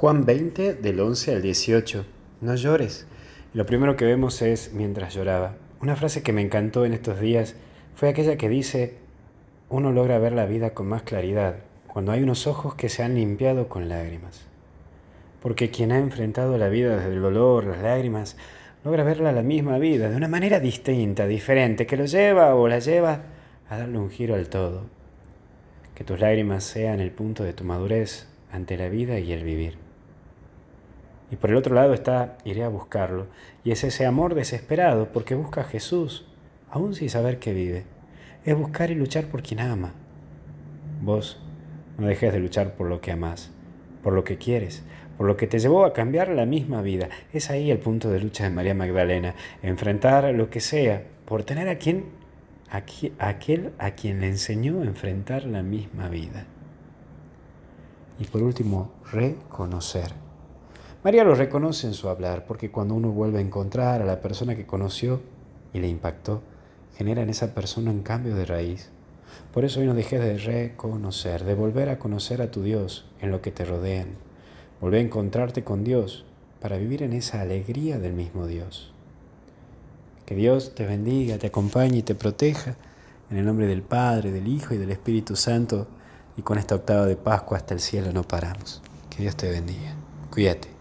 Juan 20 del 11 al 18. No llores. lo primero que vemos es mientras lloraba. Una frase que me encantó en estos días fue aquella que dice, uno logra ver la vida con más claridad cuando hay unos ojos que se han limpiado con lágrimas. Porque quien ha enfrentado la vida desde el dolor, las lágrimas, logra verla la misma vida, de una manera distinta, diferente, que lo lleva o la lleva a darle un giro al todo. Que tus lágrimas sean el punto de tu madurez ante la vida y el vivir. Y por el otro lado está, iré a buscarlo, y es ese amor desesperado porque busca a Jesús, aún sin saber que vive. Es buscar y luchar por quien ama. Vos no dejes de luchar por lo que amás, por lo que quieres, por lo que te llevó a cambiar la misma vida. Es ahí el punto de lucha de María Magdalena, enfrentar lo que sea, por tener a quien, aquel a quien le enseñó a enfrentar la misma vida. Y por último, reconocer. María lo reconoce en su hablar, porque cuando uno vuelve a encontrar a la persona que conoció y le impactó, genera en esa persona un cambio de raíz. Por eso hoy no dejes de reconocer, de volver a conocer a tu Dios en lo que te rodean. Volver a encontrarte con Dios para vivir en esa alegría del mismo Dios. Que Dios te bendiga, te acompañe y te proteja. En el nombre del Padre, del Hijo y del Espíritu Santo. Y con esta octava de Pascua hasta el cielo no paramos. Que Dios te bendiga. Cuídate.